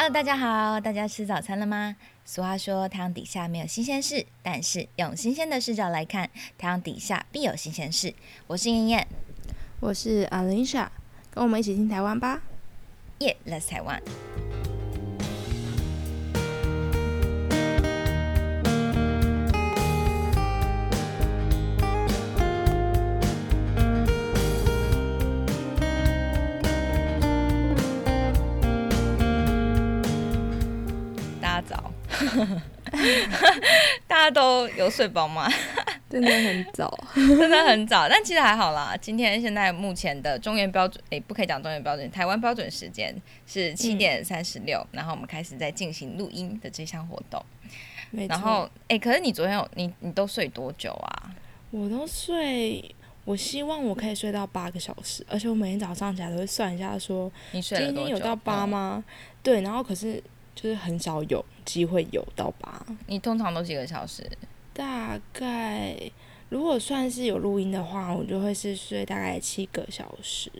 Hello，大家好，大家吃早餐了吗？俗话说，太阳底下没有新鲜事，但是用新鲜的视角来看，太阳底下必有新鲜事。我是燕燕，我是 Alicia，跟我们一起听台湾吧。耶、yeah,，Let's 台湾。大家都有睡饱吗？真的很早，真的很早，但其实还好啦。今天现在目前的中原标准，诶、不可以讲中原标准，台湾标准时间是七点三十六，然后我们开始在进行录音的这项活动。然后，诶、可是你昨天有你你都睡多久啊？我都睡，我希望我可以睡到八个小时，而且我每天早上起来都会算一下说你睡了今？天有到八嗯吗？对，然后可是就是很少有机会有到吧，你通常都几个小时？大概如果算是有录音的话，我就会是睡大概七个小时。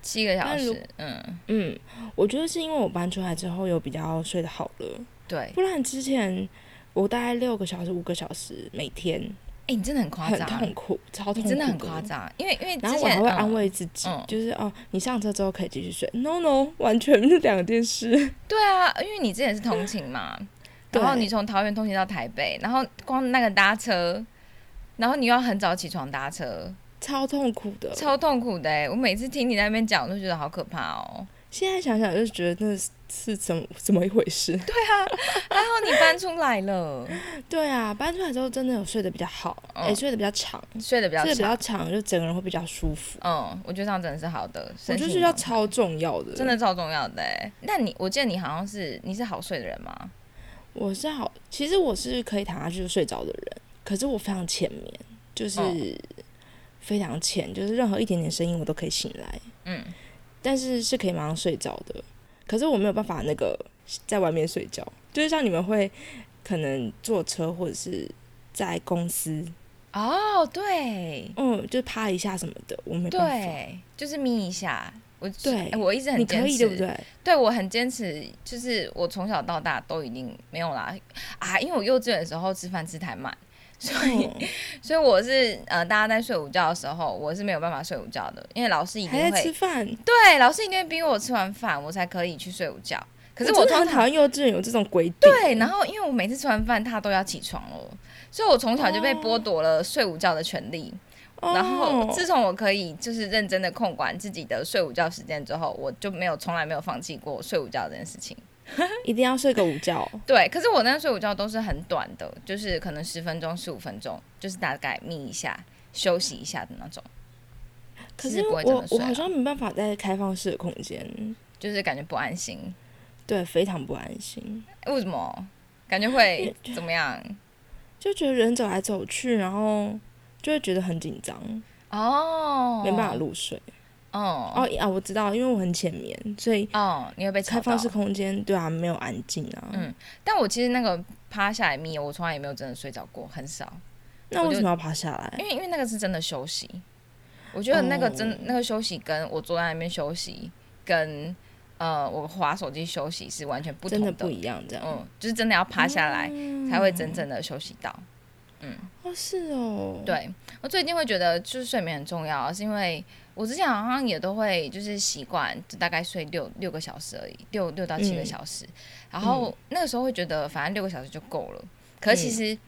七个小时？嗯，嗯，我觉得是因为我搬出来之后有比较睡得好了，对。不然之前我大概六个小时、五个小时每天，诶、你真的很夸很张，痛苦，超痛苦，你真的很夸。张，因为因为然之前嗯后我还会安慰自己，嗯就是哦，你上车之后可以继续睡。No No，完全是两件事。对啊，因为你之前是通勤嘛，然后你从桃园通勤到台北，然后光那个搭车，然后你又要很早起床搭车，超痛苦的。超痛苦的哎！我每次听你在那边讲，我都觉得好可怕哦。现在想想就觉得那是是怎么怎么一回事？对啊还好你搬出来了，对啊，搬出来之后真的有睡得比较好，嗯哎、睡得比较长，睡得比较睡得比较长。就整个人会比较舒服。嗯，我觉得这样真的是好的，我觉得睡觉超重要的，真的。超重要的哎。那你我记得你好像是你是好睡的人吗？我是好，其实我是可以躺下去就睡着的人，可是我非常浅眠，就是嗯非常浅，就是任何一点点声音我都可以醒来，嗯，但是是可以马上睡着的。可是我没有办法那个在外面睡觉，就是像你们会可能坐车或者是在公司，哦，对嗯，就趴一下什么的，我没办法。对，就是眯一下。我对哎我一直很你可以坚持，对不对？对我很坚持，就是我从小到大都已经没有啦啊，因为我幼稚园的时候吃饭吃太慢，所以、嗯所以我是呃大家在睡午觉的时候，我是没有办法睡午觉的，因为老师一定还在吃饭，对老师一定会逼我吃完饭我才可以去睡午觉。可是我通常幼稚园有这种规定。对，然后因为我每次吃完饭他都要起床了，所以我从小就被剥夺了睡午觉的权利。哦然后自从我可以就是认真的控管自己的睡午觉时间之后，我就没有从来没有放弃过睡午觉这件事情。一定要睡个午觉。对，可是我那睡午觉都是很短的，就是可能十分钟、十五分钟，就是大概眯一下、休息一下的那种。可是我我好像没办法在开放式的空间，就是感觉不安心。对，非常不安心，为什么？感觉会怎么样？就觉得人走来走去，然后就会觉得很紧张，哦，没办法入睡。哦哦啊，我知道，因为我很浅眠，所以哦，你会被开放式空间对啊没有安静啊。嗯但我其实那个趴下来眯，我从来也没有真的睡着过，很少。那为什么要趴下来因？为因为那个是真的休息，我觉得那个真、哦那个休息跟我坐在那边休息，跟呃我划手机休息是完全不同真的不一样，这样。嗯，就是真的要趴下来、才会真正的休息到。嗯哦，是哦。，对我最近会觉得就是睡眠很重要，是因为我之前好像也都会就是习惯就大概睡六六个小时而已，六六到七个嗯小时，然后那个时候会觉得反正六个小时就够了，可是其实。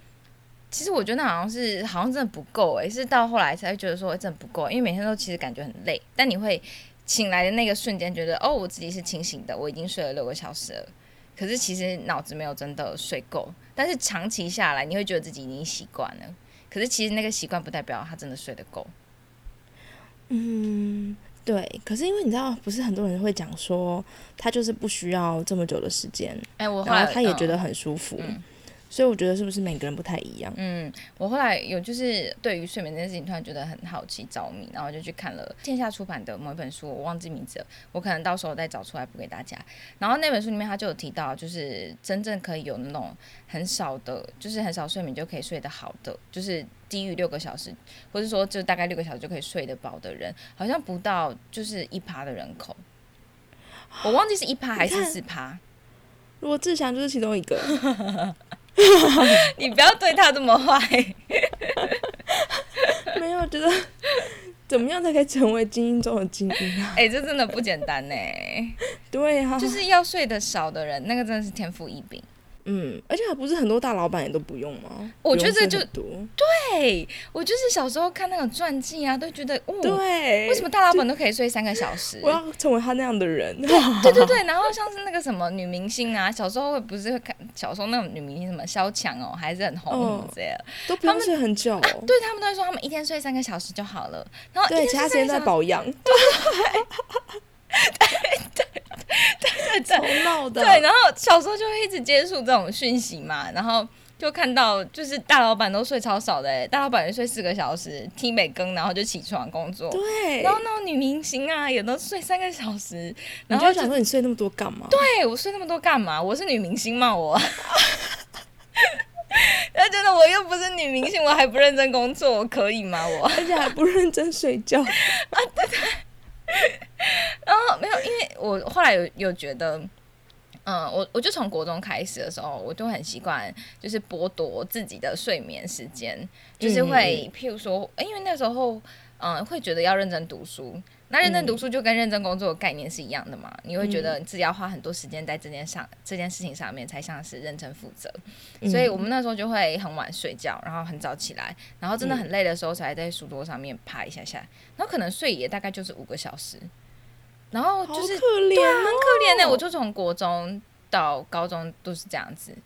其实我觉得那好像是好像真的不够诶、是到后来才会觉得说、诶真的不够，因为每天都其实感觉很累，但你会醒来的那个瞬间觉得哦，我自己是清醒的，我已经睡了六个小时了。可是其实脑子没有真的睡够，但是长期下来你会觉得自己已经习惯了。可是其实那个习惯不代表他真的睡得够。嗯，对。可是因为你知道，不是很多人会讲说，他就是不需要这么久的时间，哎、我后来然后他也觉嗯得很舒服。嗯所以我觉得是不是每个人不太一样？嗯，我后来有就是对于睡眠这件事情突然觉得很好奇着迷，然后就去看了线下出版的某一本书，我忘记名字了，我可能到时候再找出来补给大家。然后那本书里面他就有提到，就是真正可以有那种很少的，就是很少睡眠就可以睡得好的，就是低于六个小时，或者说就大概六个小时就可以睡得饱的人，好像不到就是一趴的人口，我忘记是一趴还是四趴。如果志祥就是其中一个，你不要对他这么坏。没有觉得怎么样才可以成为精英中的精英啊？哎、这真的不简单呢。对啊，就是要睡得少的人，那个真的是天赋异禀。嗯，而且还不是很多大老板也都不用吗？我觉得就对我就是小时候看那种传记啊，都觉得哦，对，为什么大老板都可以睡三个小时？我要成为他那样的人？对对对，然后像是那个什么女明星啊，小时候会不是会看小时候那种女明星什么萧蔷哦，还是很红什么之类的，都不用睡很久，对他们都会说他们一天睡三个小时就好了，然后对，其他时间在睡三个小时 保养，超闹的，对，然后小时候就会一直接触这种讯息嘛，然后就看到就是大老板都睡超少的、欸，大老板也睡四个小时，听美更，然后就起床工作。对，然后那种女明星啊，也都睡三个小时，你然后想说你睡那么多干嘛？对我睡那么多干嘛？我是女明星吗？我？他觉得我又不是女明星，我还不认真工作，我可以吗？我？而且还不认真睡觉，然后没有，因为我后来有有觉得，嗯，我我就从国中开始的时候，我就很习惯，就是剥夺自己的睡眠时间，就是会，譬如说，因为那时候，嗯，会觉得要认真读书。那认真读书就跟认真工作的概念是一样的嘛？你会觉得自己要花很多时间在这件上这件事情上面，才像是认真负责。所以我们那时候就会很晚睡觉，然后很早起来，然后真的很累的时候才在书桌上面趴一下下，然后可能睡也大概就是五个小时，然后就是对啊，很哦，可怜的、我就从国中到高中都是这样子，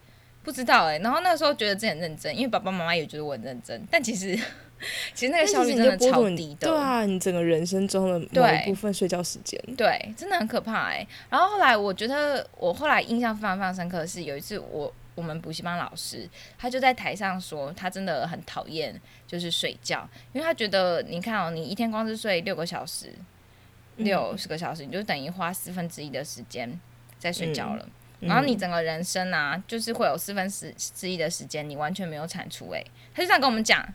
不知道哎、然后那时候觉得自己很认真，因为爸爸妈妈也觉得我很认真，但其实 其实那个效率真的超低的。对啊，你整个人生中的某一部分睡觉时间，对，真的很可怕哎、然后后来我觉得我后来印象非常非常深刻的是有一次我我们补习班老师他就在台上说他真的很讨厌就是睡觉，因为他觉得你看哦，你一天光是睡六个小时，六十个小时，你就等于花四分之一的时间在睡觉了。嗯然后你整个人生啊，就是会有四分之之一的时间你完全没有产出、欸，他就这样跟我们讲，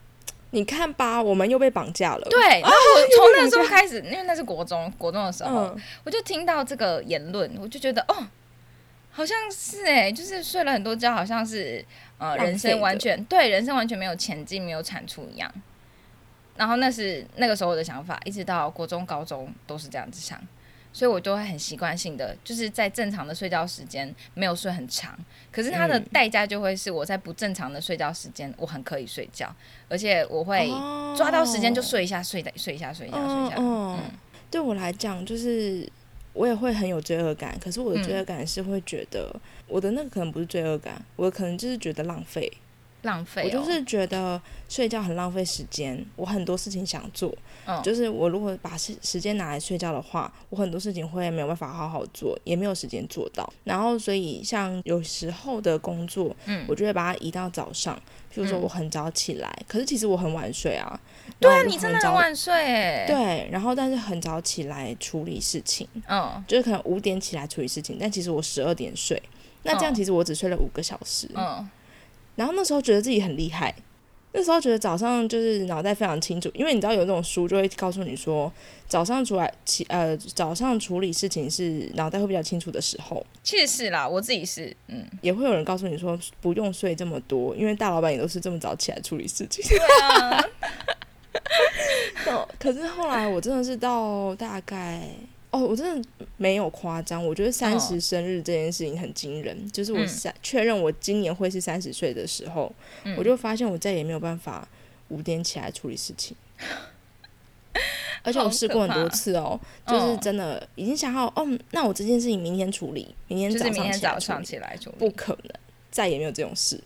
你看吧，我们又被绑架了。对，然后我从那时候开始，因为那是国中，国中的时候，嗯，我就听到这个言论，我就觉得哦，好像是哎、就是睡了很多觉，好像是呃人生完全对人生完全没有前进，没有产出一样。然后那是那个时候的想法，一直到国中、高中都是这样子想，所以我都会很习惯性的，就是在正常的睡觉时间没有睡很长，可是它的嗯。代价就会是我在不正常的睡觉时间，我很可以睡觉，而且我会哦。抓到时间就睡一下，睡的睡一下，睡一下，睡一下。嗯嗯。对我来讲，就是我也会很有罪恶感，可是我的罪恶感是会觉得、我的那个可能不是罪恶感，我可能就是觉得浪费。浪费、哦，我就是觉得睡觉很浪费时间，我很多事情想做，嗯就是我如果把时时间拿来睡觉的话，我很多事情会没有办法好好做，也没有时间做到。然后所以像有时候的工作，嗯我就会把它移到早上，譬如说嗯我很早起来，可是其实我很晚睡啊。对啊，你真的早很晚睡哎。，对，然后但是很早起来处理事情，嗯就是可能五点起来处理事情，但其实我十二点睡，那这样嗯其实我只睡了五个小时。嗯，然后那时候觉得自己很厉害，那时候觉得早上就是脑袋非常清楚，因为你知道有那种书就会告诉你说，早上出来起呃早上处理事情是脑袋会比较清楚的时候，确实是啦，我自己是，嗯，也会有人告诉你说不用睡这么多，因为大老板也都是这么早起来处理事情。对啊，哦可是后来我真的是到大概。哦，我真的没有夸张，我觉得三十生日这件事情很惊人。就是我嗯。三确认我今年会是三十岁的时候，嗯。我就发现我再也没有办法五点起来处理事情，而且我试过很多次哦，就是真的已经想好，哦，那我这件事情明天处理，明天早上起来早上起来处理。不可能，再也没有这种事，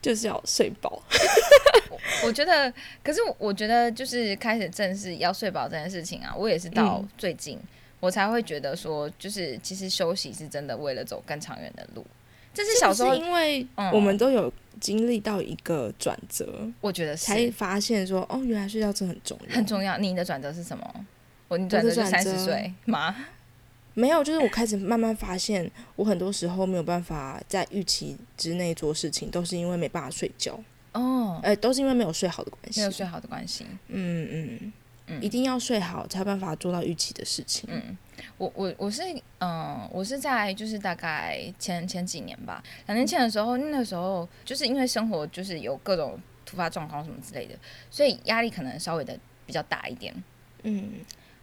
就是要睡饱。我觉得，可是我觉得就是开始正式要睡饱这件事情啊，我也是到嗯最近、我才会觉得说，就是其实休息是真的为了走更长远的路。这是小时候是因为嗯我们都有经历到一个转折，我觉得才发现说，哦，原来睡觉真的很重要。很重要。你的转折是什么？我你我转折就三十岁吗？没有，就是我开始慢慢发现，我很多时候没有办法在预期之内做事情，都是因为没办法睡觉，哦，呃，都是因为没有睡好的关系。没有睡好的关系。嗯嗯，一定要睡好才有办法做到预期的事情。嗯，我我我是嗯，我是在就是大概前前几年吧，两年前的时候，那个时候就是因为生活就是有各种突发状况什么之类的，所以压力可能稍微的比较大一点。嗯，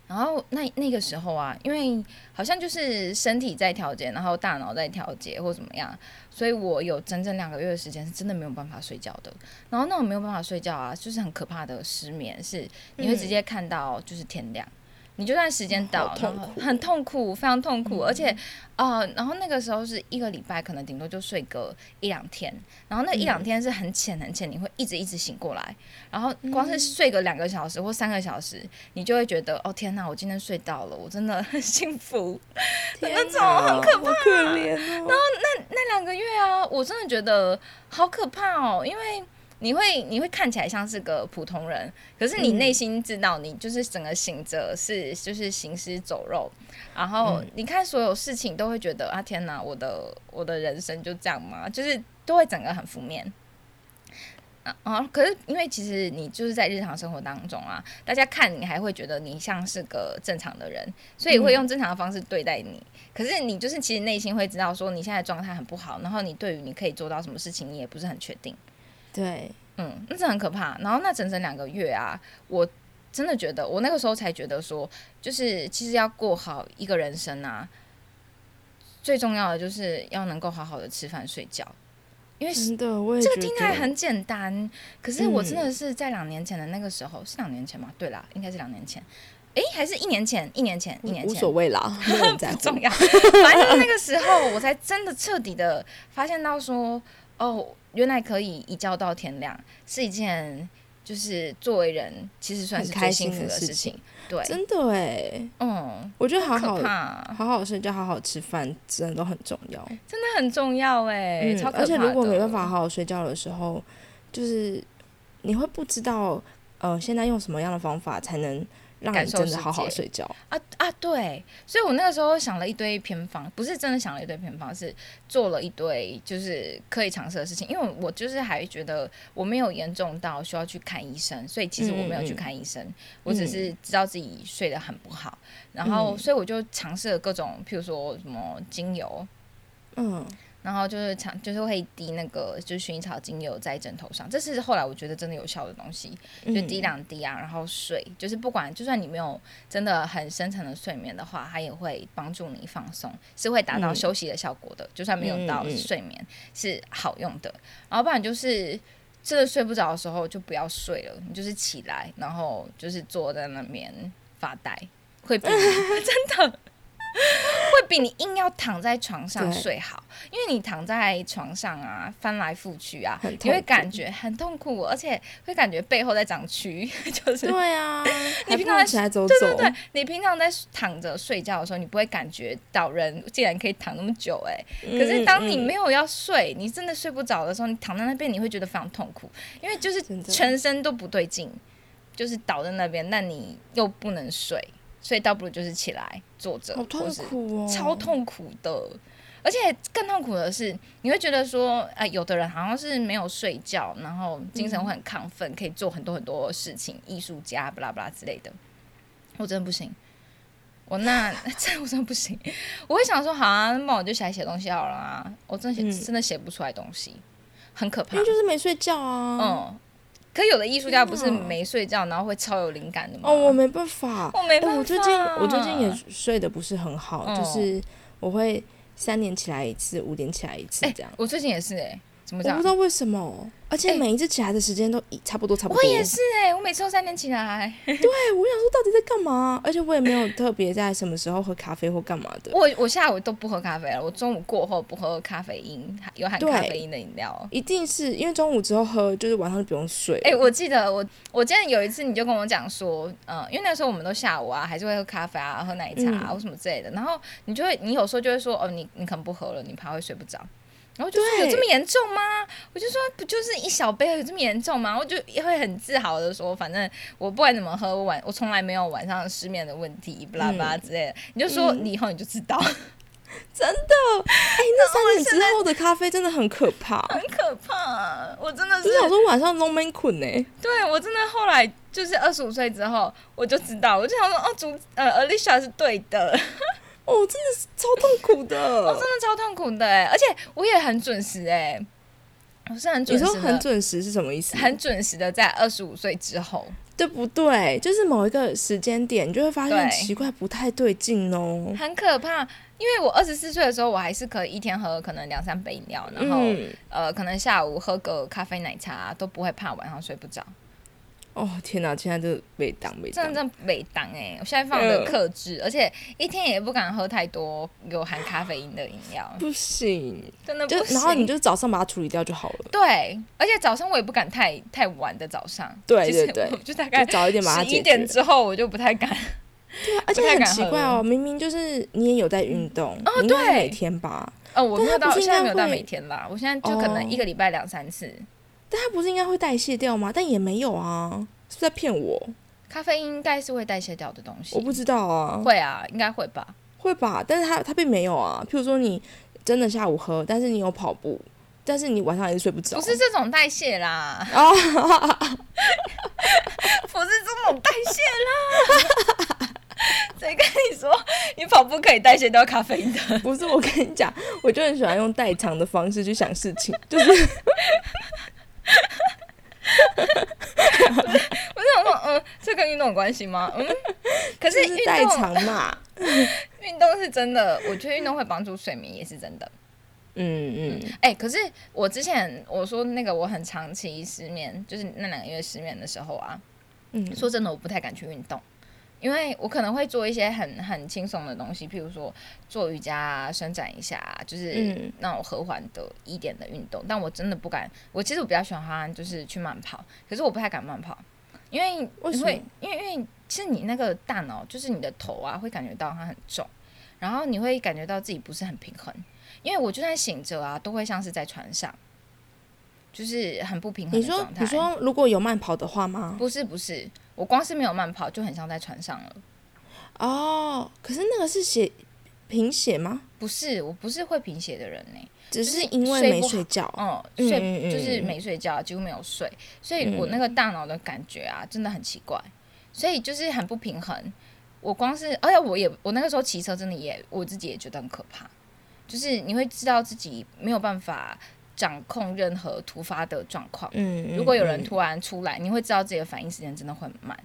然后那那个时候啊，因为好像就是身体在调节，然后大脑在调节或怎么样，所以我有整整两个月的时间是真的没有办法睡觉的。然后那种没有办法睡觉啊，就是很可怕的失眠，是你会直接看到就是天亮。你就算时间到，好痛苦很痛苦，非常痛苦，而且，呃，然后那个时候是一个礼拜，可能顶多就睡个一两天，然后那一两天是很浅很浅，你会一直一直醒过来，然后光是睡个两个小时或三个小时，你就会觉得，哦天哪，我今天睡到了，我真的很幸福，那种很可怕，好可怜哦。那两个月啊，我真的觉得好可怕哦，因为。你会你会看起来像是个普通人，可是你内心知道你就是整个醒着是就是行尸走肉，然后你看所有事情都会觉得啊天哪，我的我的人生就这样吗？就是都会整个很负面。啊啊！可是因为其实你就是在日常生活当中啊，大家看你还会觉得你像是个正常的人，所以会用正常的方式对待你。可是你就是其实内心会知道说你现在状态很不好，然后你对于你可以做到什么事情，你也不是很确定。对，嗯，那这很可怕。然后那整整两个月啊，我真的觉得，我那个时候才觉得说，就是其实要过好一个人生啊，最重要的就是要能够好好的吃饭睡觉。因为真的，我也这个听起来很简单，可是我真嗯的是在两年前的那个时候，是两年前吗？对啦，应该是两年前。诶，还是一年前？一年前？一年前无？所谓啦。不重要。反正那个时候，我才真的彻底的发现到说，哦，原来可以一觉到天亮，是一件就是作为人其实算是开心幸福的事情情。对，真的哎，嗯，我觉得好好好好睡觉、好好吃饭，真的都很重要。真的很重要哎、嗯超可怕而且如果的没办法好好睡觉的时候，就是你会不知道，呃，现在用什么样的方法才能让感受世你真的好好睡觉。啊啊，对，所以我那个时候想了一堆偏方，不是真的想了一堆偏方，是做了一堆就是可以尝试的事情。因为我就是还觉得我没有严重到需要去看医生，所以其实我没有去看医生，我只是知道自己睡得很不好，然后嗯所以我就尝试了各种，譬如说什么精油。嗯，然后就是常就是会滴那个就是薰衣草精油在枕头上，这是后来我觉得真的有效的东西。就嗯滴两滴啊，然后睡，就是不管就算你没有真的很深层的睡眠的话，它也会帮助你放松，是会达到嗯休息的效果的。就算没有到睡眠是好用的，然后不然就是真的睡不着的时候就不要睡了，你就是起来，然后就是坐在那边发呆，会比 真的。会比你硬要躺在床上睡好，因为你躺在床上啊，翻来覆去啊，你会感觉很痛苦，而且会感觉背后在长蛆，就是对啊，你平常在起来走走，对对对，你平常在躺着睡觉的时候，你不会感觉到人竟然可以躺那么久哎、嗯可是当你没有要睡，你真的睡不着的时候，你躺在那边，你会觉得非常痛苦，因为就是全身都不对劲，就是倒在那边，但你又不能睡，所以倒不如就是起来坐着，好痛苦哦，超痛苦的。而且更痛苦的是，你会觉得说，啊，有的人好像是没有睡觉，然后精神会很亢奋，可以做很多很多事情，艺术家，巴拉巴拉之类的。我真的不行，我那 这我真的不行。我会想说，好啊，那我就起来写东西好了啊。我真的写、嗯真的写不出来东西，很可怕因为。就是没睡觉啊。嗯，可有的艺术家不是没睡觉，然后会超有灵感的吗？哦，我没办法，哎、我没办法。我最近我最近也睡得不是很好，嗯就是我会三点起来一次，五点起来一次哎、这样。我最近也是哎、怎么讲我不知？道为什么，而且哎每一次起来的时间都一差不多，差不多。我也是哎、我每次都三点起来。对，我想说到底在干嘛？而且我也没有特别在什么时候喝咖啡或干嘛的，我我下午都不喝咖啡了，我中午过后不喝咖啡因有含咖啡因的饮料。一定是因为中午之后喝，就是晚上就不用睡。哎、我记得我我记得有一次你就跟我讲说，嗯、因为那时候我们都下午啊，还是会喝咖啡啊，喝奶茶啊、嗯或什么之类的，然后你就会，你有时候就会说，哦，你你可能不喝了，你怕会睡不着。然后就说有这么严重吗？我就说不就是一小杯，有这么严重吗？我就也会很自豪的说，反正我不管怎么喝，我晚我从来没有晚上失眠的问题，巴拉巴拉之类的。你就说嗯你以后你就知道，真的，哎、那三点之后的咖啡真的很可怕。很可怕。我真的是就是想说晚上都没困呢。对我真的后来就是二十五岁之后，我就知道，我就想说，哦，主呃，Alicia 是对的，哦，真的是超痛苦的，哦真的超痛苦的哎，而且我也很准时哎，我是很准时，你说很准时是什么意思？很准时的在二十五岁之后，对不对？就是某一个时间点，你就会发现奇怪，不太对劲哦，很可怕。因为我二十四岁的时候，我还是可以一天喝可能两三杯饮料，然后呃，可能下午喝个咖啡奶茶都不会怕晚上睡不着。哦天哪！现在就没当没真的没当哎！我现在放的克制，而且一天也不敢喝太多有含咖啡因的饮料。不行，真的不行。然后你就早上把它处理掉就好了。对，而且早上我也不敢太太晚的早上。对对对，就大概早一点把它十一点之后我就不太敢。对啊，而且很奇怪哦，明明就是你也有在运动，哦对，每天吧。哦，我没有到，现在没有到每天啦。我现在就可能一个礼拜两三次。但它不是应该会代谢掉吗？但也没有啊。是在骗我？咖啡因应该是会代谢掉的东西。我不知道啊。会啊，应该会吧？会吧？但是它它并没有啊。譬如说你真的下午喝，但是你有跑步，但是你晚上还是睡不着。不是这种代谢啦。哦，不是这种代谢啦。谁跟你说你跑步可以代谢掉咖啡因的？不是，我跟你讲，我就很喜欢用代偿的方式去想事情，就是。我就想说，嗯，这跟运动有关系吗？嗯，可是运动嘛，运动是真的，我觉得运动会帮助睡眠，也是真的。嗯嗯，哎，可是我之前我说那个我很长期失眠，就是那两个月失眠的时候啊，嗯，说真的，我不太敢去运动。因为我可能会做一些很很轻松的东西，譬如说做瑜伽、啊伸展一下，就是那种和缓的一点的运动。但我真的不敢。我其实我比较喜欢就是去慢跑，可是我不太敢慢跑，因为会因为因为其实你那个大脑就是你的头啊，会感觉到它很重，然后你会感觉到自己不是很平衡。因为我就算醒着啊，都会像是在船上，就是很不平衡的状态。你说如果有慢跑的话吗？不是不是。我光是没有慢跑，就很像在船上了。哦，可是那个是写贫血吗？不是，我不是会贫血的人呢，只是因为没睡觉。嗯，睡就是没睡觉，几乎没有睡，所以我那个大脑的感觉啊，真的很奇怪，所以就是很不平衡。我光是，而且我也，我那个时候骑车真的也，我自己也觉得很可怕，就是你会知道自己没有办法。掌控任何突发的状况。嗯，如果有人突然出来，你会知道自己的反应时间真的会很慢。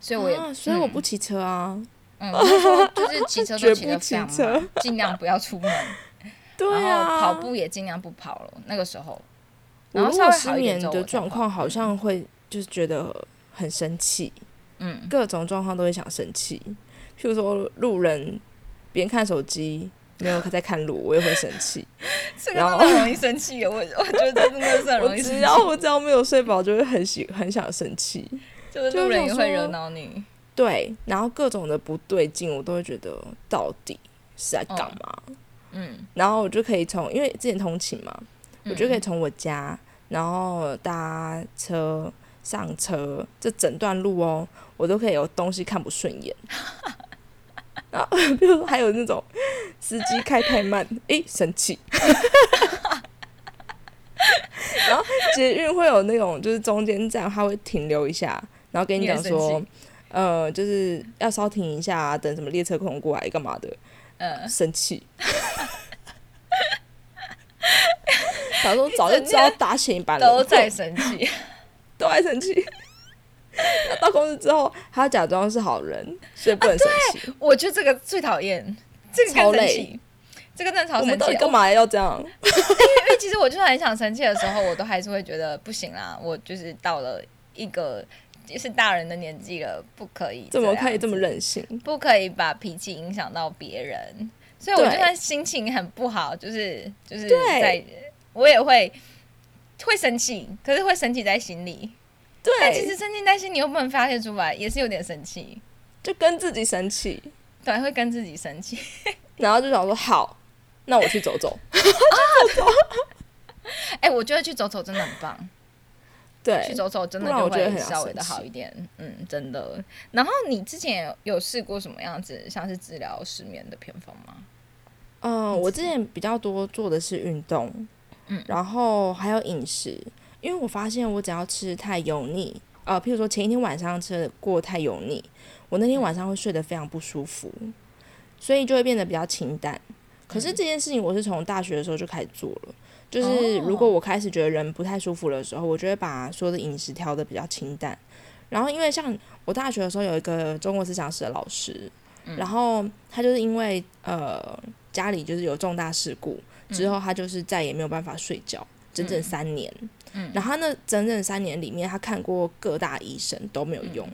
所以我也，所以我不骑车啊。嗯，就是骑车都骑得非常慢，尽量不要出门。对啊，跑步也尽量不跑了。那个时候，然后稍微失眠的状况好像会就是觉得很生气。嗯，各种状况都会想生气。譬如说路人边看手机。没有他在看路，我也会生气。然后很容易生气，我我觉得真的是很容易生气。只要我只要没有睡饱，就会很喜很想生气。就是路人也会惹恼你。对，然后各种的不对劲，我都会觉得到底是在干嘛？嗯。然后我就可以从，因为之前通勤嘛，我就可以从我家，然后搭车上车，这整段路哦，我都可以有东西看不顺眼。然后，比如说还有那种司机开太慢，哎，生气。然后捷运会有那种，就是中间站他会停留一下，然后跟你讲说，呃，就是要稍停一下，等什么列车空过来干嘛的，呃，生气。早就知道打醒一班了，都在生气，都在生气。到公司之后，他假装是好人，所以不能生气。我觉得这个最讨厌，这个超累，这个真的超生气。干嘛要这样？因为其实我就算很想生气的时候，我都还是会觉得不行啦。我就是到了一个是大人的年纪了，不可以怎么可以这么任性？不可以把脾气影响到别人。所以我就算心情很不好，就是就是在我也会会生气，可是会生气在心里。对但其实生气，在心里又不能发泄出来，也是有点生气，就跟自己生气，对，会跟自己生气，然后就想说好，那我去走走，哎，我觉得去走走真的很棒，对，去走走真的就会稍微的好一点，嗯，真的。然后你之前有试过什么样子，像是治疗失眠的偏方吗？嗯，我之前比较多做的是运动，嗯，然后还有饮食。因为我发现，我只要吃太油腻呃，譬如说前一天晚上吃的过太油腻，我那天晚上会睡得非常不舒服，所以就会变得比较清淡。可是这件事情我是从大学的时候就开始做了，就是如果我开始觉得人不太舒服的时候，我就会把所有的饮食调的比较清淡。然后因为像我大学的时候有一个中国思想史的老师，然后他就是因为呃家里就是有重大事故之后，他就是再也没有办法睡觉，整整三年。然后那整整三年里面，他看过各大医生都没有用，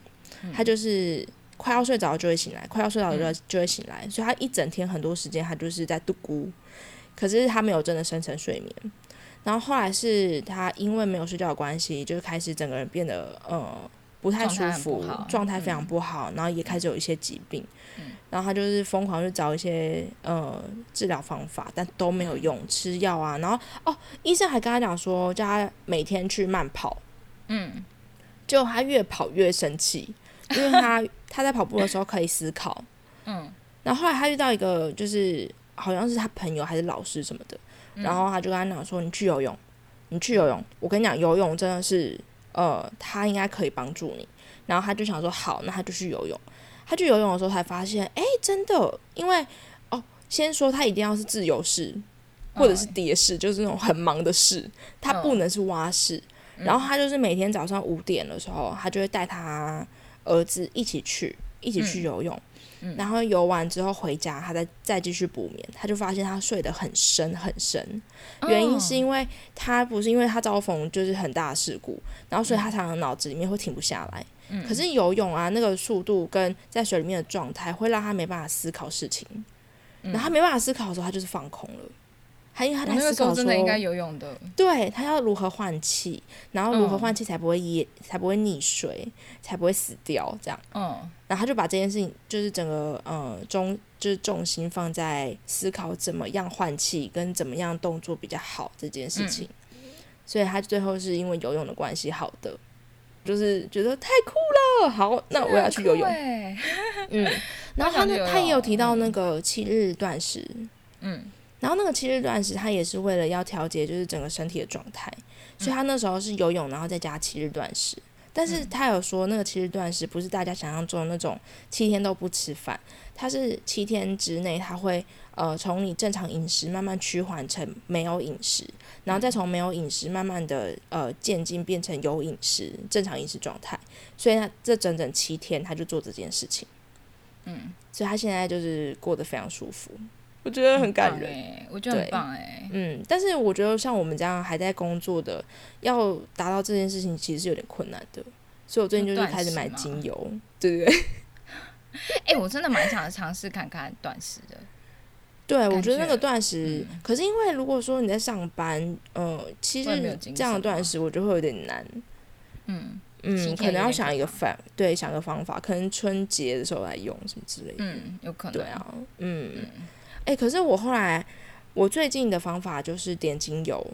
他就是快要睡着就会醒来，快要睡着就就会醒来，所以他一整天很多时间他就是在度咕，可是他没有真的深层睡眠。然后后来是他因为没有睡觉的关系，就是开始整个人变得呃不太舒服，状态非常不好，然后也开始有一些疾病。然后他就是疯狂去找一些呃治疗方法，但都没有用，吃药啊。然后哦，医生还跟他讲说，叫他每天去慢跑。嗯，就他越跑越生气，因为他他在跑步的时候可以思考。嗯，然后后来他遇到一个就是好像是他朋友还是老师什么的，然后他就跟他讲说：“你去游泳，你去游泳。我跟你讲，游泳真的是呃，他应该可以帮助你。”然后他就想说：“好，那他就去游泳。”他去游泳的时候才发现，哎，真的，因为哦，先说他一定要是自由式，或者是蝶式，就是那种很忙的式，他不能是蛙式。然后他就是每天早上五点的时候，他就会带他儿子一起去，一起去游泳。然后游完之后回家，他再再继续补眠。他就发现他睡得很深很深，原因是因为他不是因为他遭逢就是很大的事故，然后所以他常常脑子里面会停不下来。可是游泳啊，那个速度跟在水里面的状态，会让他没办法思考事情。然后他没办法思考的时候，他就是放空了。还因为他在思考真的应该游泳的。对他要如何换气，然后如何换气才不会淹，才不会溺水，才不会死掉这样。嗯。然后他就把这件事情，就是整个呃中，就是重心放在思考怎么样换气跟怎么样动作比较好这件事情。所以他最后是因为游泳的关系好的。就是觉得太酷了，好，那我要去游泳。嗯，然后他他也有提到那个七日断食，嗯，然后那个七日断食他也是为了要调节就是整个身体的状态，所以他那时候是游泳，然后再加七日断食。但是他有说那个七日断食不是大家想象中的那种七天都不吃饭，他是七天之内他会呃从你正常饮食慢慢趋缓成没有饮食。然后再从没有饮食，慢慢的呃渐进变成有饮食正常饮食状态，所以他这整整七天他就做这件事情，嗯，所以他现在就是过得非常舒服，我觉得很感人，我觉得很棒哎，嗯，但是我觉得像我们这样还在工作的，要达到这件事情其实是有点困难的，所以我最近就是开始买精油，对。不对？哎，我真的蛮想尝试看看断食的。对，我觉得那个断食，可是因为如果说你在上班，呃，其实这样的断食我觉得会有点难。嗯嗯，可能要想一个方，对，想个方法，可能春节的时候来用什么之类的。嗯，有可能。对啊，嗯，哎，可是我后来，我最近的方法就是点精油。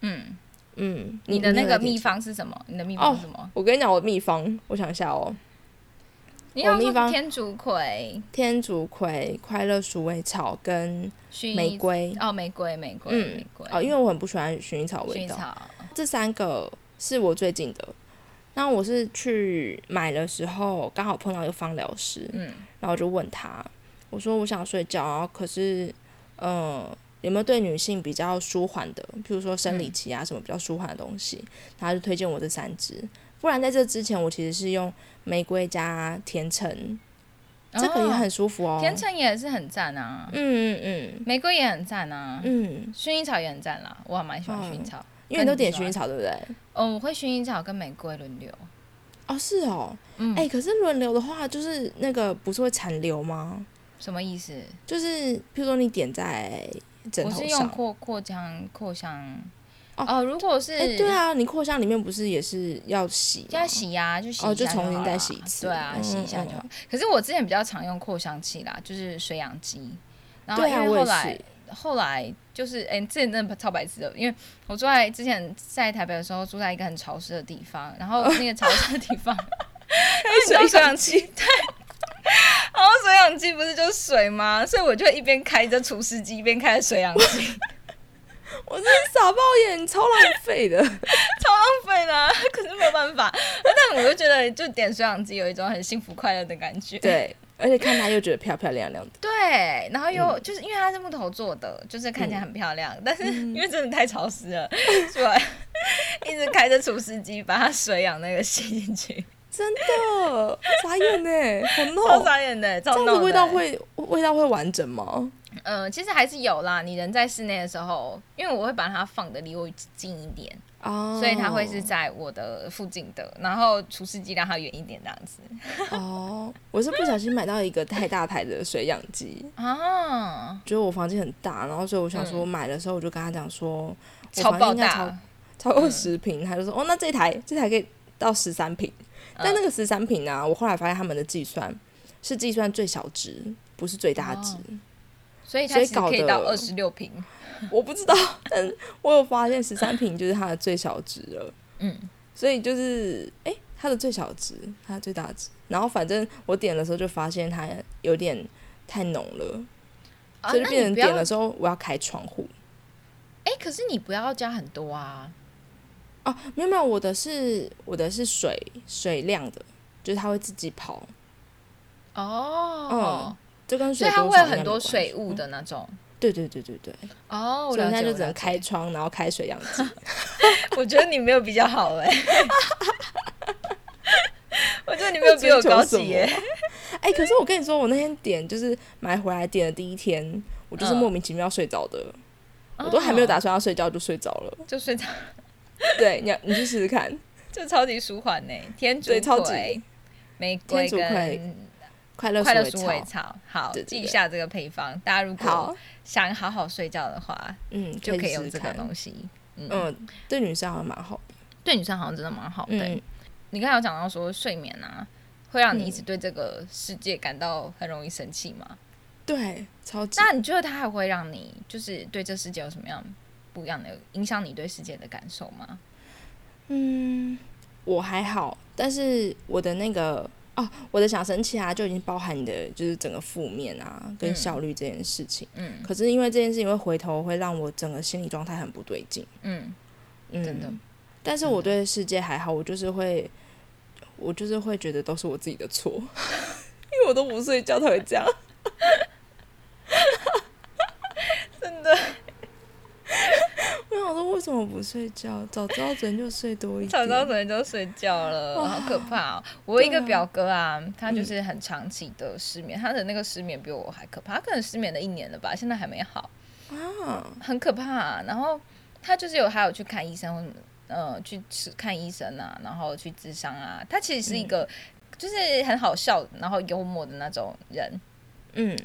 嗯嗯，你的那个秘方是什么？你的秘方是什么？我跟你讲，我秘方，我想一下哦。你有秘方天竺葵、天竺葵、快乐鼠尾草跟玫瑰哦，玫瑰、玫瑰、玫瑰哦，因为我很不喜欢薰衣草味道。这三个是我最近的。那我是去买的时候，刚好碰到一个芳疗师，嗯，然后我就问他，我说我想睡觉，可是，嗯，有没有对女性比较舒缓的，譬如说生理期啊什么比较舒缓的东西？他就推荐我这三支。不然在这之前，我其实是用玫瑰加甜橙，这个也很舒服哦。甜橙也是很赞啊，嗯嗯嗯，玫瑰也很赞啊，嗯，薰衣草也很赞啦，我还蛮喜欢薰衣草，因为你都点薰衣草对不对？哦，我会薰衣草跟玫瑰轮流。哦，是哦，哎，可是轮流的话，就是那个不是会残留吗？什么意思？就是譬如说你点在枕头上，我是用扩扩香扩香。哦，如果是对啊，你扩香里面不是也是要洗？要洗呀，就洗哦，就重新再洗一次。对啊，洗一下就好。可是我之前比较常用扩香器啦，就是水氧机。然后因为后来后来就是哎，之前真的超白痴的，因为我住在之前在台北的时候，住在一个很潮湿的地方，然后那个潮湿的地方 用水氧机，对，然后水氧机不是就是水吗？所以我就一边开着除湿机，一边开着水氧机。我真的傻爆眼，超浪费的。超浪费的啊、可是没有办法。但我就觉得，就点水养机有一种很幸福快乐的感觉。对，而且看它又觉得漂漂亮亮的。对，然后又、嗯就是因为它是木头做的，就是看起来很漂亮，但是因为真的太潮湿了，所以我 一直开着除湿机把它水养那个吸进去，真的傻眼呢，好超弄。傻眼的，超这样的味道会味道会完整吗？呃，其实还是有啦。你人在室内的时候，因为我会把它放的离我近一点，哦，所以它会是在我的附近的，然后除湿机让它远一点这样子。哦，我是不小心买到一个太大台的水养机，啊，觉得我房间很大，然后所以我想说买的时候我就跟他讲说，我超房间超爆大，嗯超过十平，他就说哦，那这台这台可以到十三平，但那个十三平呢，我后来发现他们的计算是计算最小值，不是最大值，哦所以它所以其实可以搞到二十六平。我不知道，但我有发现十三平就是它的最小值了，嗯，所以就是诶，它的最小值，它的最大值，然后反正我点的时候就发现它有点太浓了，啊所以就变成点的时候我要开窗户。哎、可是你不要加很多啊。哦，没有没有，我的是我的是水水量的，就是它会自己跑，哦，就跟所以它水多会有很多水雾。的那种。对对对对对，哦，我所以了解，现在就只能开窗，然后开水养机。我觉得你没有比较好哎、我觉得你没有比我高级耶、哎、可是我跟你说，我那天点就是买回来点的第一天，我就是嗯。莫名其妙睡着的，我都还没有打哦算要睡觉就睡着了。就睡着，对，你要你去试试看，就超级舒缓呢。天竺对超级。葵、玫瑰天快乐快乐鼠尾草。好记一下这个配方。大家如果，想好好睡觉的话，嗯，就可以用这个。东西。嗯，嗯，对女生好像蛮好的。对女生好像真的蛮好的。嗯，你刚才有讲到说睡眠啊，会让你一嗯直对这个世界感到很容易生气吗？对，超级。那你觉得它还会让你就是对这世界有什么样不一样的影响你对世界的感受吗？嗯，我还好，但是我的那个哦，我的想生气啊，就已经包含你的就是整个负面啊跟嗯效率这件事情。嗯可是因为这件事情会回头会让我整个心理状态很不对劲。嗯，嗯，真的。但是我对世界还好，我就是会，我就是会觉得都是我自己的错，因为我都不睡觉才会这样。真的，我想说为什么不睡觉？早知道昨天就睡多一点。早知道昨天就睡觉了，好可怕哦！我有一个表哥啊，他就是很长期的失眠，他的那个失眠比我还可怕，他可能失眠了一年了吧，现在还没好，啊，很可怕、然后他就是有还有去看医生或什么，呃，去吃看医生啊，然后去治伤啊。他其实是一个、就是很好笑，然后幽默的那种人。嗯，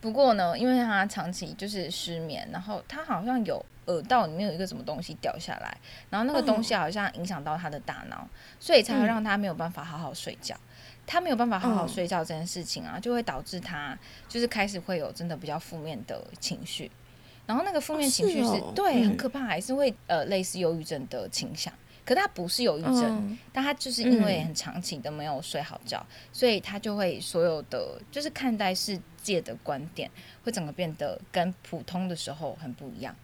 不过呢，因为他长期就是失眠，然后他好像有耳道里面有一个什么东西掉下来，然后那个东西好像影响到他的大脑，所以才会让他没有办法好好睡觉。他没有办法好好嗯。睡觉这件事情啊，就会导致他就是开始会有真的比较负面的情绪，然后那个负面情绪是,、对、嗯。很可怕，还是会呃类似忧郁症的倾向。可他不是忧郁症，嗯。但他就是因为嗯很长期的没有睡好觉，所以他就会所有的就是看待世界的观点会整个变得跟普通的时候很不一样。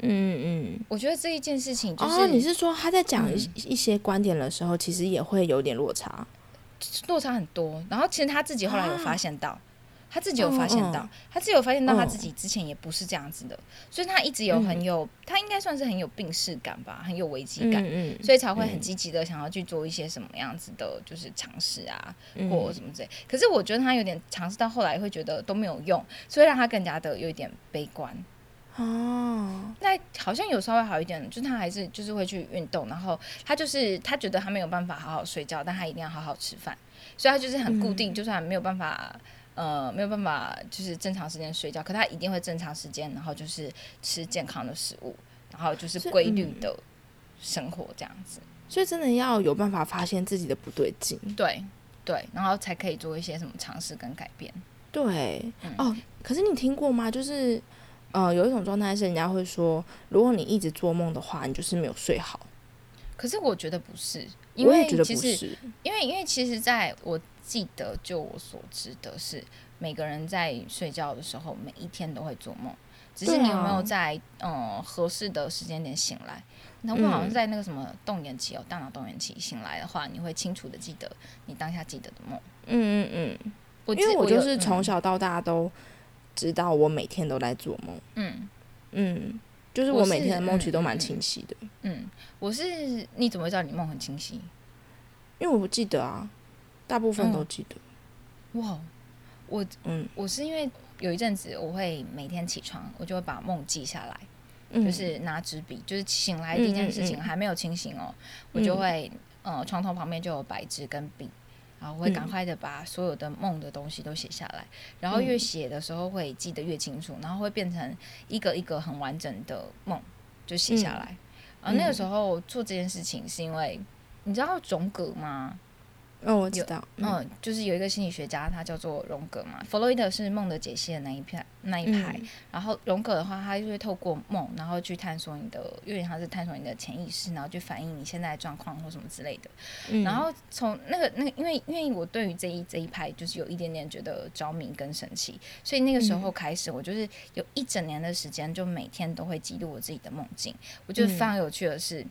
嗯嗯。我觉得这一件事情就是、哦，你是说他在讲一、嗯一些观点的时候，其实也会有点落差？落差很多，然后其实他自己后来有发现到。他自己有发现到，嗯嗯他自己有发现到他嗯自己之前也不是这样子的，所以他一直有很有，他应该算是很有病视感吧，很有危机感，嗯所以才会很嗯积极的想要去做一些什么样子的，就是尝试啊，嗯或什么之类。可是我觉得他有点尝试到后来会觉得都没有用，所以让他更加的有一点悲观。哦，那好像有稍微好一点，就是他还是就是会去运动，然后他就是他觉得他没有办法好好睡觉，但他一定要好好吃饭，所以他就是很固定，就算没有办法。呃，没有办法，就是正常时间睡觉，可他一定会正常时间，然后就是吃健康的食物，然后就是是规律嗯的生活这样子。所以真的要有办法发现自己的不对劲。对对，然后才可以做一些什么尝试跟改变。对，嗯哦，可是你听过吗？就是呃，有一种状态是人家会说，如果你一直做梦的话，你就是没有睡好。可是我觉得不是，因我也觉得为其实不是。因为因为其实在我记得，就我所知的是，每个人在睡觉的时候，每一天都会做梦，只是你有没有在嗯合适的时间点醒来？那我好像在那个什么动眼期哦，大脑动眼期醒来的话，你会清楚的记得你当下记得的梦。嗯嗯嗯，因为我就是从小到大都知道我每天都在做梦。嗯嗯，就是我每天的梦其实都蛮清晰的。嗯，我是你怎么会知道你梦很清晰？因为我不记得啊，大部分都记得。哇，我嗯，我是因为有一阵子我会每天起床，我就会把梦记下来。就是拿纸笔，就是醒来第一件事情还没有清醒哦，我就会呃床头旁边就有白纸跟笔，然后会赶快的把所有的梦的东西都写下来，然后越写的时候会记得越清楚，然后会变成一个一个很完整的梦就写下来。啊，那个时候做这件事情是因为你知道荣格吗？哦，我知道，嗯，就是有一个心理学家，他叫做荣格嘛。弗洛伊德是梦的解析的那一派那一派，然后荣格的话，他就会透过梦，然后去探索你的，因为他是探索你的潜意识，然后去反映你现在的状况或什么之类的。然后从那个那个，因为因为我对于这一这一派就是有一点点觉得着迷跟神奇，所以那个时候开始，我就是有一整年的时间，就每天都会记录我自己的梦境。我觉得非常有趣的是。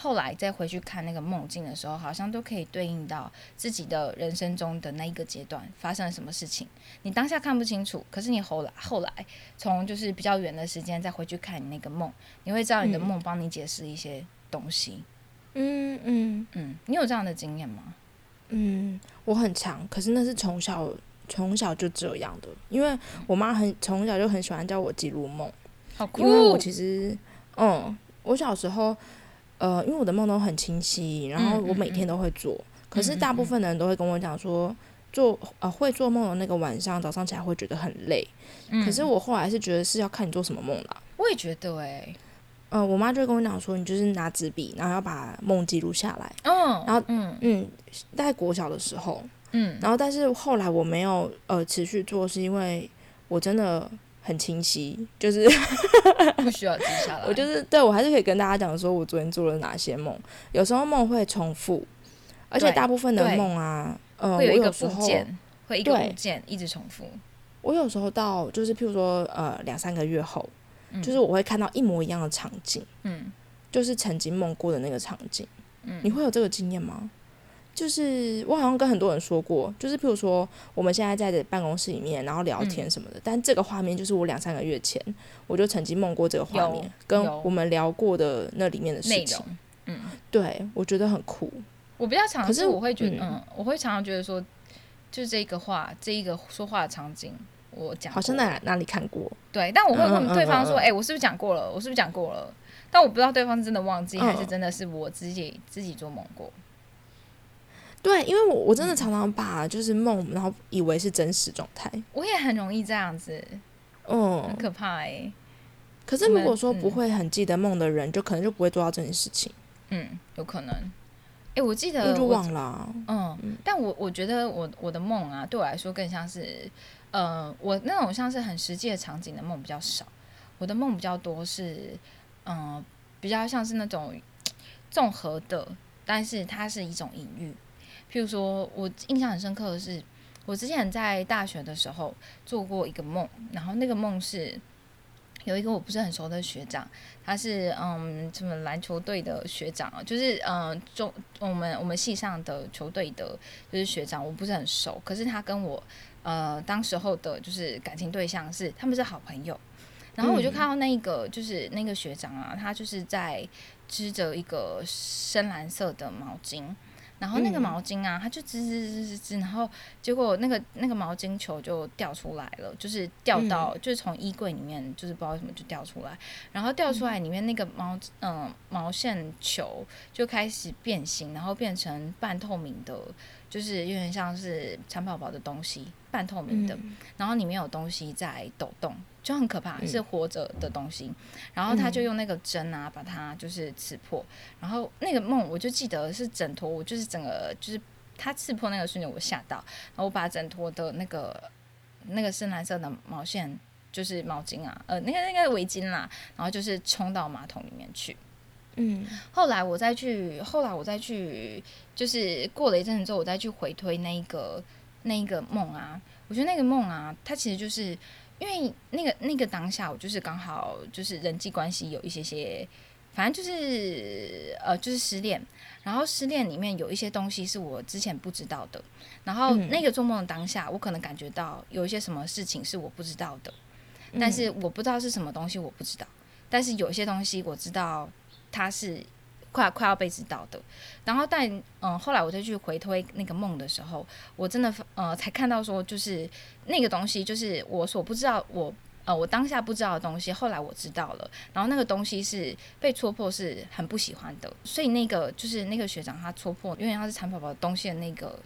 后来再回去看那个梦境的时候，好像都可以对应到自己的人生中的那一个阶段发生了什么事情。你当下看不清楚，可是你后来后来从就是比较远的时间再回去看你那个梦，你会知道你的梦帮你解释一些东西。嗯嗯嗯，你有这样的经验吗？嗯，我很强，可是那是从小从小就这样的，因为我妈很从小就很喜欢叫我记录梦。好酷！因为我其实嗯，我小时候。呃，因为我的梦都很清晰，然后我每天都会做。可是大部分的人都会跟我讲说，做呃会做梦的那个晚上，早上起来会觉得很累。可是我后来是觉得是要看你做什么梦啦。我也觉得哎，呃，我妈就跟我讲说，你就是拿纸笔，然后要把梦记录下来。嗯，然后嗯嗯，在国小的时候，嗯，然后但是后来我没有呃持续做，是因为我真的。很清晰，就是不需要记下来。我就是对我还是可以跟大家讲说，我昨天做了哪些梦。有时候梦会重复，而且大部分的梦啊，呃，会有一个附件，会一个物件一直重复。我有时候到就是譬如说呃两三个月后，就是我会看到一模一样的场景，嗯，就是曾经梦过的那个场景。嗯，你会有这个经验吗？就是我好像跟很多人说过，就是譬如说我们现在在的办公室里面，然后聊天什么的，但这个画面就是我两三个月前我就曾经梦过这个画面，跟我们聊过的那里面的事情。嗯，对我觉得很酷。我比较常，可是我会觉得，嗯，我会常常觉得说，就这个话，这一个说话的场景，我讲好像在哪里看过。对，但我会问对方说，哎，我是不是讲过了？我是不是讲过了？但我不知道对方是真的忘记，还是真的是我自己自己做梦过。对，因为我我真的常常把就是梦，然后以为是真实状态。我也很容易这样子，嗯，很可怕哎。可是如果说不会很记得梦的人，就可能就不会做到这件事情。嗯，有可能。哎，我记得就忘了。嗯，但我我觉得我我的梦啊，对我来说更像是，呃，我那种像是很实际的场景的梦比较少。我的梦比较多是，嗯，比较像是那种 综合的，但是它是一种隐喻。譬如说，我印象很深刻的是，我之前在大学的时候做过一个梦，然后那个梦是有一个我不是很熟的学长，他是嗯什么篮球队的学长啊，就是嗯中我们我们系上的球队的就是学长，我不是很熟，可是他跟我呃当时候的就是感情对象是他们是好朋友，然后我就看到那个就是那个学长啊，他就是在织着一个深蓝色的毛巾。然后那个毛巾啊，它就吱吱吱吱吱，然后结果那个那个毛巾球就掉出来了，就是掉到就是从衣柜里面，就是不知道为什么就掉出来，然后掉出来里面那个毛嗯毛线球就开始变形，然后变成半透明的，就是有点像是蚕宝宝的东西，半透明的，然后里面有东西在抖动。就很可怕，是活着的东西，然后他就用那个针啊，把它就是刺破，然后那个梦我就记得是枕头，我就是整个就是他刺破那个瞬间，我吓到，然后我把枕头的那个那个深蓝色的毛线就是毛巾啊，呃，那个那个围巾啦，然后就是冲到马桶里面去。嗯，后来我再去，后来我再去，就是过了一阵子之后，我再去回推那一个那一个梦啊。我觉得那个梦啊，它其实就是因为那个那个当下，我就是刚好就是人际关系有一些些，反正就是呃，就是失恋。然后失恋里面有一些东西是我之前不知道的，然后那个做梦的当下，我可能感觉到有一些什么事情是我不知道的，但是我不知道是什么东西，我不知道。但是有些东西我知道，它是快快要被知道的。然后但嗯，后来我再去回推那个梦的时候，我真的呃才看到说，就是那个东西，就是我所不知道我。呃，我当下不知道的东西，后来我知道了。然后那个东西是被戳破，是很不喜欢的。所以那个就是那个学长他戳破，因为他是蚕宝宝东西的那个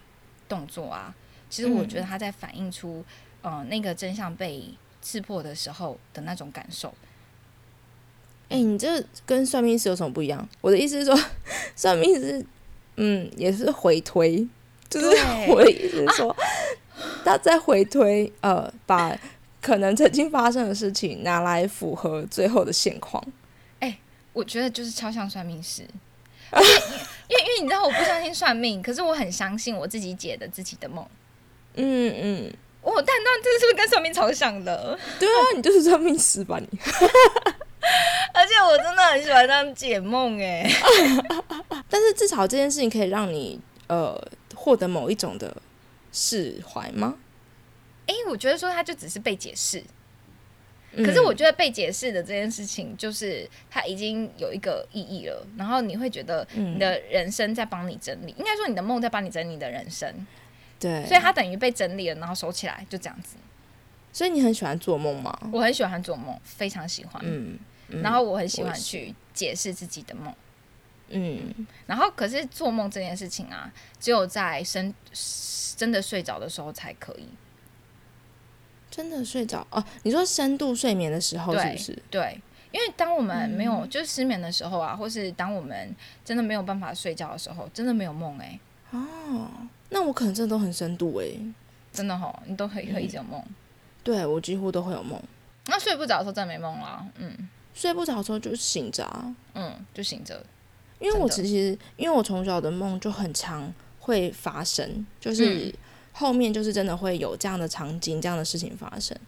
动作啊，其实我觉得他在反映出，呃，那个真相被刺破的时候的那种感受。哎，你这跟算命师有什么不一样？我的意思是说，算命师，嗯，也是回推，就是我的意思是说，他在回推，呃，把。可能曾经发生的事情拿来符合最后的现况，哎，我觉得就是超像算命师，因为因为你知道我不相信算命，可是我很相信我自己解的自己的梦。嗯嗯，我但那这是不是跟算命超像的？对啊，你就是算命师吧你？而且我真的很喜欢这样解梦哎，但是至少这件事情可以让你呃获得某一种的释怀吗？哎，我觉得说它就只是被解释，可是我觉得被解释的这件事情，就是它已经有一个意义了。然后你会觉得你的人生在帮你整理，应该说你的梦在帮你整理你的人生。对，所以它等于被整理了，然后收起来，就这样子。所以你很喜欢做梦吗？我很喜欢做梦，非常喜欢。嗯，然后我很喜欢去解释自己的梦。嗯，然后可是做梦这件事情啊，只有在深真的睡着的时候才可以。真的睡着哦？你说深度睡眠的时候是不是？对，因为当我们没有就是失眠的时候啊，或是当我们真的没有办法睡觉的时候，真的没有梦哎。哦，那我可能真的都很深度哎，真的哈，你都可以会一直有梦。对我几乎都会有梦。那睡不着的时候真的没梦了，嗯，睡不着的时候就醒着，嗯，就醒着。因为我其实因为我从小的梦就很常会发生，就是。后面就是真的会有这样的场景、这样的事情发生，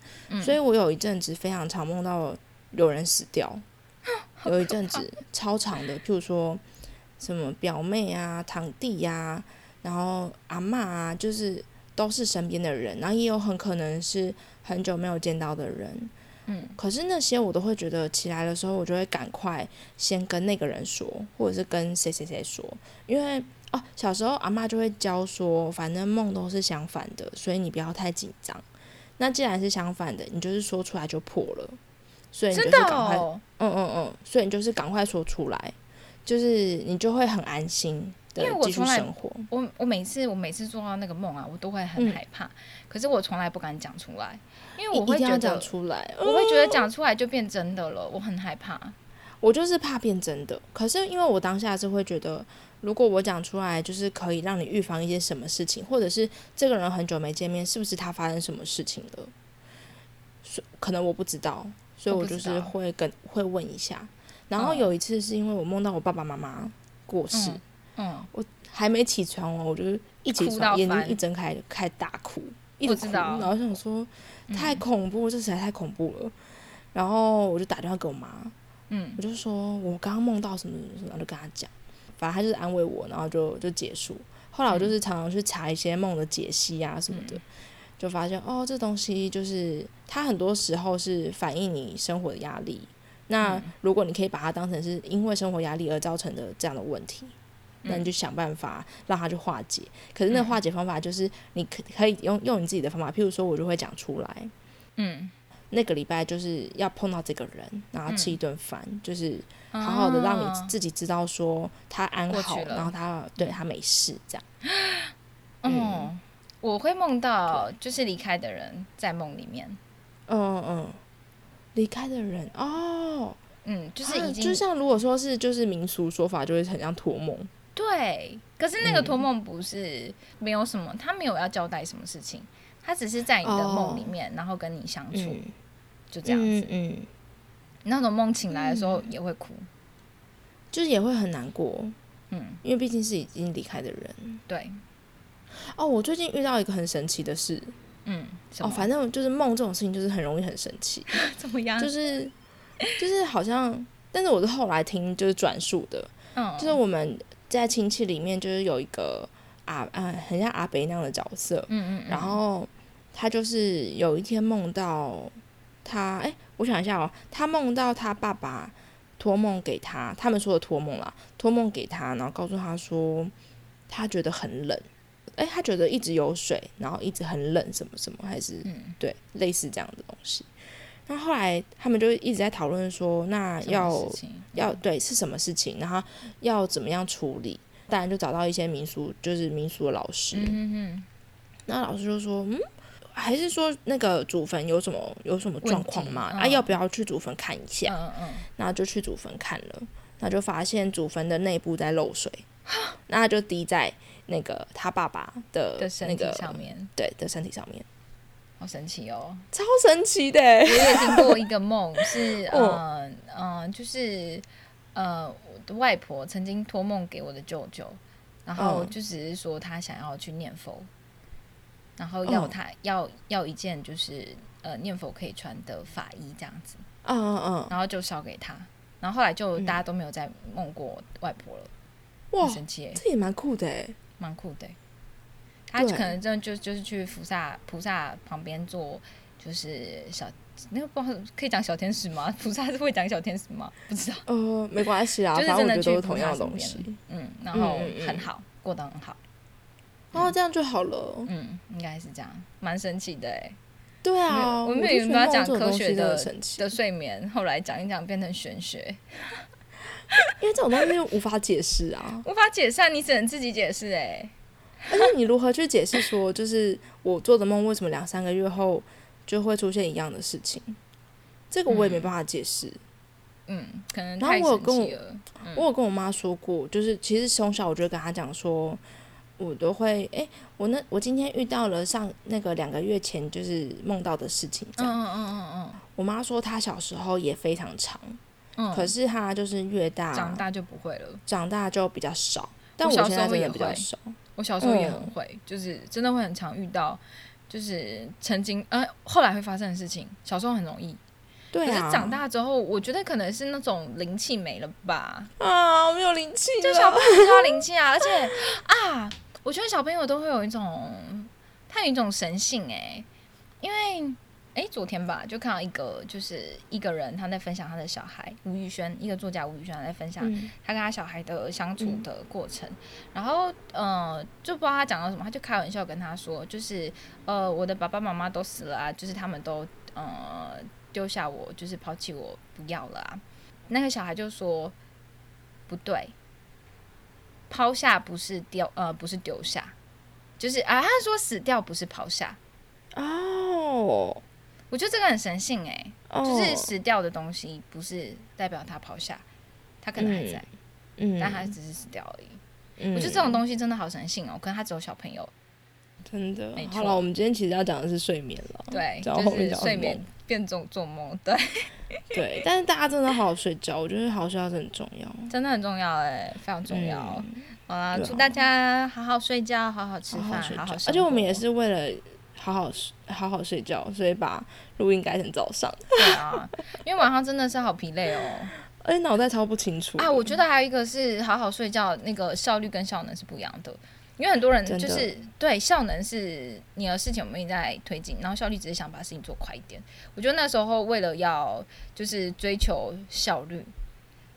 所以我有一阵子非常常梦到有人死掉，有一阵子超长的，譬如说什么表妹啊、堂弟呀，然后阿妈啊，就是都是身边的人，然后也有很可能是很久没有见到的人，嗯，可是那些我都会觉得起来的时候，我就会赶快先跟那个人说，或者是跟谁谁谁说，因为。哦，小时候阿妈就会教说，反正梦都是相反的，所以你不要太紧张。那既然是相反的，你就是说出来就破了，所以你就是赶快，嗯嗯嗯，所以你就是赶快说出来，就是你就会很安心的继续生活。我我每次我每次做到那个梦啊，我都会很害怕，可是我从来不敢讲出来，因为我会觉得讲出来，我会觉得讲出来就变真的了，我很害怕。我就是怕变真的，可是因为我当下是会觉得。如果我讲出来，就是可以让你预防一些什么事情，或者是这个人很久没见面，是不是他发生什么事情了？可能我不知道，所以我就是会跟会问一下。然后有一次是因为我梦到我爸爸妈妈过世，嗯，我还没起床哦，我就一起床，眼睛一睁开开大哭，一直哭，然后想说太恐怖，这实在太恐怖了。然后我就打电话给我妈，嗯，我就说我刚刚梦到什么什么，然后就跟他讲。反正他就是安慰我，然后就就结束。后来我就是常常去查一些梦的解析啊什么的，就发现哦，这东西就是它很多时候是反映你生活的压力。那如果你可以把它当成是因为生活压力而造成的这样的问题，那你就想办法让他去化解。可是那化解方法就是你可可以用用你自己的方法，譬如说我就会讲出来，嗯。那个礼拜就是要碰到这个人，然后吃一顿饭，就是好好的让你自己知道说他安好，然后他对他没事这样。嗯，我会梦到就是离开的人在梦里面。嗯嗯，离开的人哦，嗯，就是已经就像如果说是就是民俗说法，就会很像托梦。对，可是那个托梦不是没有什么，他没有要交代什么事情。他只是在你的梦里面，然后跟你相处，就这样子。嗯，那种梦醒来的时候也会哭，就是也会很难过。嗯，因为毕竟是已经离开的人。对。哦，我最近遇到一个很神奇的事。嗯，哦，反正就是梦这种事情，就是很容易很神奇，怎么样？就是就是好像，但是我是后来听就是转述的，嗯，就是我们在亲戚里面就是有一个阿啊，很像阿北那样的角色，嗯嗯，然后他就是有一天梦到他，哎、我想一下哦，他梦到他爸爸托梦给他，他们说的托梦啦，托梦给他，然后告诉他说他觉得很冷，哎、他觉得一直有水，然后一直很冷，什么什么，还是、嗯。对类似这样的东西。那后来他们就一直在讨论说，那要要对是什么事情，然后要怎么样处理。当然就找到一些民俗，就是民俗的老师，嗯嗯嗯，那老师就说，嗯，还是说那个祖坟有什么有什么状况吗？啊，要不要去祖坟看一下？嗯嗯。然后就去祖坟看了，那就发现祖坟的内部在漏水，那就滴在那个他爸爸的的身体那个上面，对的身体上面，好神奇哦！超神奇的欸。我也听过一个梦，是 哦嗯嗯，就是呃，我的外婆曾经托梦给我的舅舅，然后嗯就只是说他想要去念佛，然后要哦他、要要一件就是呃念佛可以穿的法衣这样子，嗯嗯嗯，然后就烧给他，然后后来就嗯大家都没有再梦过外婆了，哇，神奇耶，这也蛮酷的哎。蛮酷的耶。他对可能真的就就是去菩萨菩萨旁边做，就是小那个不知道可以讲小天使吗？菩萨是会讲小天使吗？不知道。呃，没关系啊，就是真的去我觉得都是同样的东西。嗯，然后嗯嗯嗯很好，过得很好。哦，这样就好了。嗯，应该是这样，蛮神奇的哎。对啊，我们就觉得原本要讲科学的的睡眠，后来讲一讲变成玄学，因为这种东西无法解释啊。无法解释，你只能自己解释哎。而且你如何去解释说，就是我做的梦为什么两三个月后就会出现一样的事情？这个我也没办法解释。嗯，可能然后我有跟我。我有跟我妈说过，就是其实从小我就跟她讲说，我都会诶，我那我今天遇到了上那个两个月前就是梦到的事情，这样。嗯嗯嗯嗯我妈说她小时候也非常长，可是她就是越大长大就不会了。长大就比较少，但我现在真的比较少。我小时候也很嗯。会，就是真的会很常遇到，就是曾经呃后来会发生的事情，小时候很容易，对啊，可是长大之后，我觉得可能是那种灵气没了吧，啊，没有灵气就小朋友就要灵气啊，而且啊，我觉得小朋友都会有一种，他有一种神性哎、因为哎、昨天吧，就看到一个就是一个人他在分享他的小孩吴宇轩，一个作家吴宇轩他在分享嗯他跟他小孩的相处的过程，然后呃，就不知道他讲到什么，他就开玩笑跟他说，就是呃，我的爸爸妈妈都死了啊，就是他们都呃丢下我，就是抛弃我，不要了啊。那个小孩就说不对，抛下不是丢呃不是丢下，就是啊他说死掉不是抛下，哦，我觉得这个很神性哎、哦。就是死掉的东西不是代表他抛下，他可能还在，嗯，但他只是死掉而已。嗯。我觉得这种东西真的好神性哦，可能他只有小朋友，真的。好了，我们今天其实要讲的是睡眠了，对，就是面讲梦睡眠变做做梦，对，对，但是大家真的好好睡觉，我觉得好好睡觉是很重要，真的很重要哎，非常重要。嗯。好啦，啊。祝大家好好睡觉，好好吃饭，好好，而且我们也是为了好好睡好好睡觉，所以把录音改成早上，对啊，因为晚上真的是好疲累哦。而且脑袋超不清楚啊，我觉得还有一个是好好睡觉，那个效率跟效能是不一样的。因为很多人就是对效能是你的事情我们一直在推进，然后效率只是想把事情做快一点。我觉得那时候为了要就是追求效率，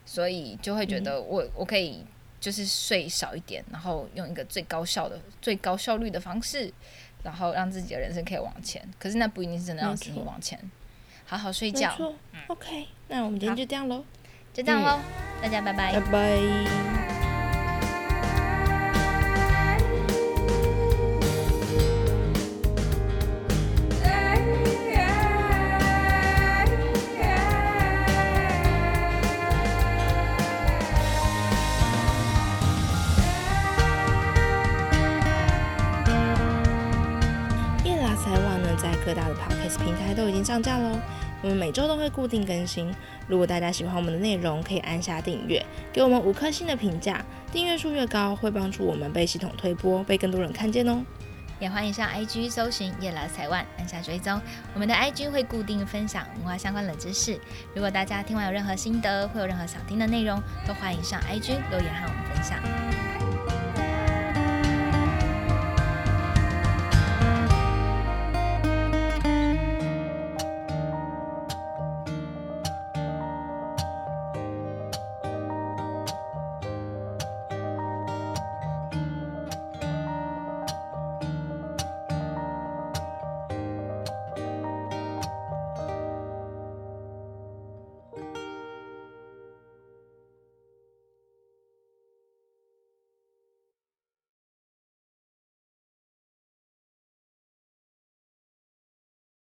所以就会觉得我、我可以就是睡少一点，然后用一个最高效的、最高效率的方式，然后让自己的人生可以往前。可是那不一定是真的让自己往前。好好睡觉，错，OK，那我们今天就这样喽，就这样喽，大家拜拜拜拜。上架喽。我们每周都会固定更新。如果大家喜欢我们的内容，可以按下订阅，给我们五颗星的评价。订阅数越高，会帮助我们被系统推播，被更多人看见哦。也欢迎上 IG 搜寻夜来财万，按下追踪。我们的 IG 会固定分享文化相关冷知识。如果大家听完有任何心得，会有任何想听的内容，都欢迎上 IG 留言和我们分享。